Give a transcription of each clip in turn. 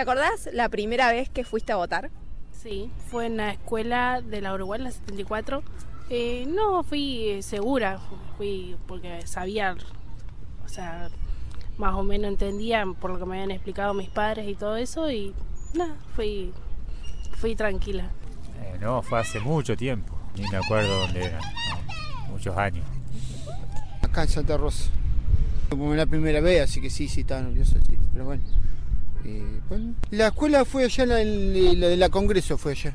acordás la primera vez que fuiste a votar? Sí, fue en la escuela de la Uruguay, la 74. Eh, no, fui segura, fui porque sabía, o sea, más o menos entendía por lo que me habían explicado mis padres y todo eso y nada, fui, fui tranquila. Eh, no, fue hace mucho tiempo, ni me acuerdo dónde era, no, muchos años. Acá en Santa Rosa. Como la primera vez, así que sí, sí, estaba nervioso, sí, pero bueno. Eh, bueno. La escuela fue allá, la, la de la Congreso fue allá.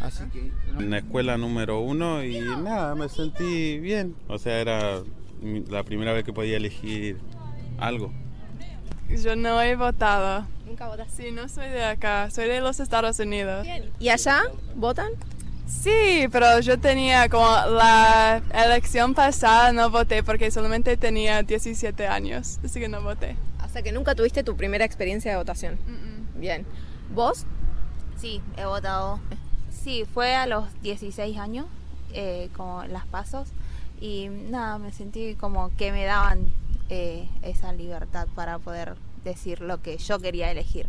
Así que, En la escuela número uno y nada, me sentí bien. O sea, era la primera vez que podía elegir algo. Yo no he votado. Nunca votaste. Sí, no soy de acá, soy de los Estados Unidos. ¿Y allá votan? Sí, pero yo tenía como la elección pasada no voté porque solamente tenía 17 años, así que no voté. Sea que nunca tuviste tu primera experiencia de votación. Bien. ¿Vos? Sí, he votado. Sí, fue a los 16 años, eh, como las pasos, y nada, me sentí como que me daban eh, esa libertad para poder decir lo que yo quería elegir.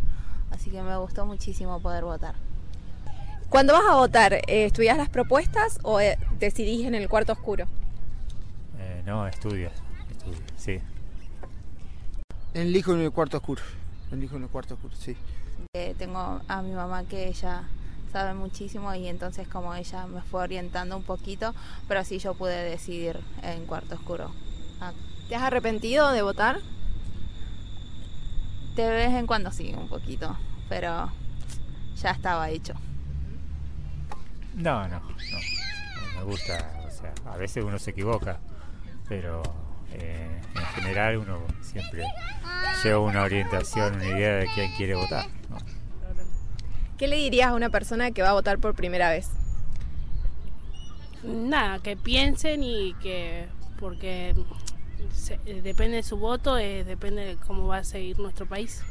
Así que me gustó muchísimo poder votar. Cuando vas a votar, eh, ¿estudias las propuestas o eh, decidís en el cuarto oscuro? Eh, no, estudio, estudio, sí. Elijo en el cuarto oscuro. Elijo en el cuarto oscuro, sí. Eh, tengo a mi mamá que ella sabe muchísimo y entonces como ella me fue orientando un poquito, pero así yo pude decidir en cuarto oscuro. Ah, ¿Te has arrepentido de votar? De vez en cuando sí, un poquito, pero ya estaba hecho. No, no, no, me gusta, o sea, a veces uno se equivoca, pero eh, en general uno siempre lleva una orientación, una idea de quién quiere votar. ¿no? ¿Qué le dirías a una persona que va a votar por primera vez? Nada, que piensen y que, porque se- depende de su voto, eh, depende de cómo va a seguir nuestro país.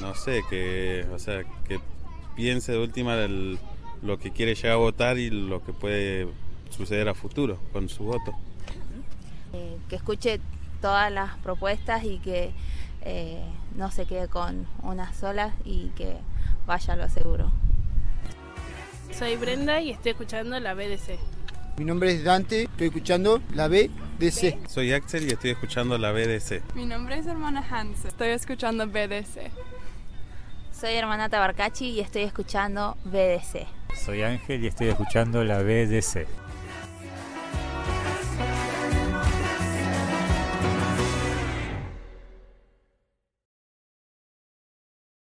No sé, que, o sea, que piense de última del- lo que quiere llegar a votar y lo que puede suceder a futuro con su voto. Eh, que escuche todas las propuestas y que eh, no se quede con una sola y que vaya a lo seguro. Soy Brenda y estoy escuchando la BDC. Mi nombre es Dante, estoy escuchando la BDC. Soy Axel y estoy escuchando la BDC. Mi nombre es hermana Hansen, estoy escuchando BDC. Soy hermana Tabarcachi y estoy escuchando BDC. Soy Ángel y estoy escuchando la BDC.